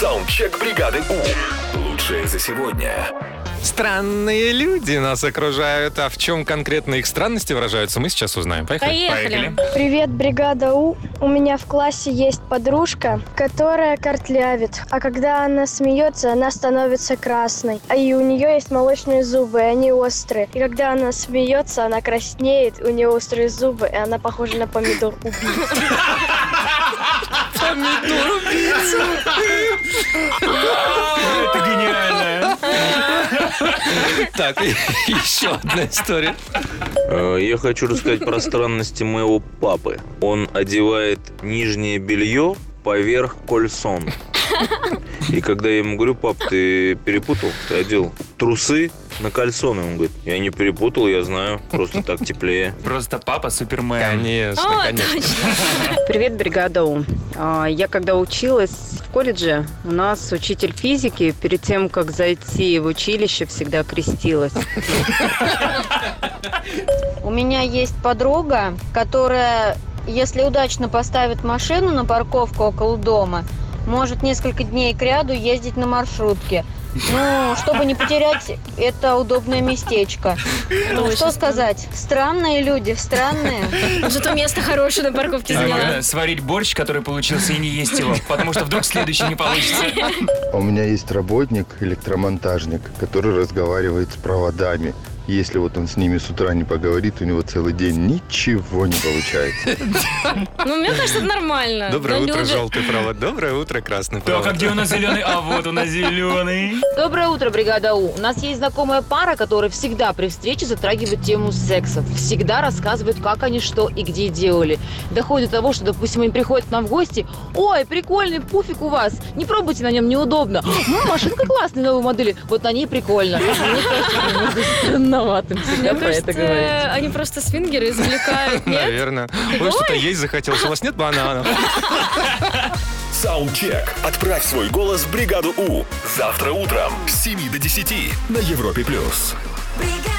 Саундчек бригады У. Лучшее за сегодня. Странные люди нас окружают. А в чем конкретно их странности выражаются, мы сейчас узнаем. Поехали. Поехали. Привет, бригада У. У меня в классе есть подружка, которая кортлявит. А когда она смеется, она становится красной. А и у нее есть молочные зубы, и они острые. И когда она смеется, она краснеет, у нее острые зубы, и она похожа на помидор убийцу. Это гениально. Так, еще одна история. Э, Я хочу рассказать про странности моего папы. Он одевает нижнее белье поверх кольсон. И когда я ему говорю, пап, ты перепутал, ты одел трусы на кальсоны. Он говорит, я не перепутал, я знаю, просто так теплее. Просто папа Супермен. Конечно, О, конечно. точно. Привет, бригада У. А, Я когда училась в колледже, у нас учитель физики перед тем, как зайти в училище, всегда крестилась. У меня есть подруга, которая, если удачно поставит машину на парковку около дома, может несколько дней к ряду ездить на маршрутке. Ну, чтобы не потерять это удобное местечко. Ну, что сказать? Странные люди, странные. Зато место хорошее на парковке заняла. сварить борщ, который получился, и не есть его, потому что вдруг следующий не получится. У меня есть работник, электромонтажник, который разговаривает с проводами. Если вот он с ними с утра не поговорит, у него целый день ничего не получается. Ну, мне кажется, это нормально. Доброе утро, желтый провод. Доброе утро, красный Так, а провод. где у нас зеленый? А вот у нас зеленый. Доброе утро, бригада У. У нас есть знакомая пара, которая всегда при встрече затрагивает тему секса. Всегда рассказывает, как они что и где делали. Доходит до того, что, допустим, они приходят к нам в гости. Ой, прикольный пуфик у вас. Не пробуйте на нем, неудобно. «М, машинка классная, новой модели. Вот на ней прикольно. Мне кажется, странноватым всегда про это говорить. они просто свингеры извлекают? Наверное. Ой, что-то есть захотелось. У вас нет бананов? Саундчек. Отправь свой голос в бригаду У. Завтра утром с 7 до 10 на Европе+. плюс. бригада.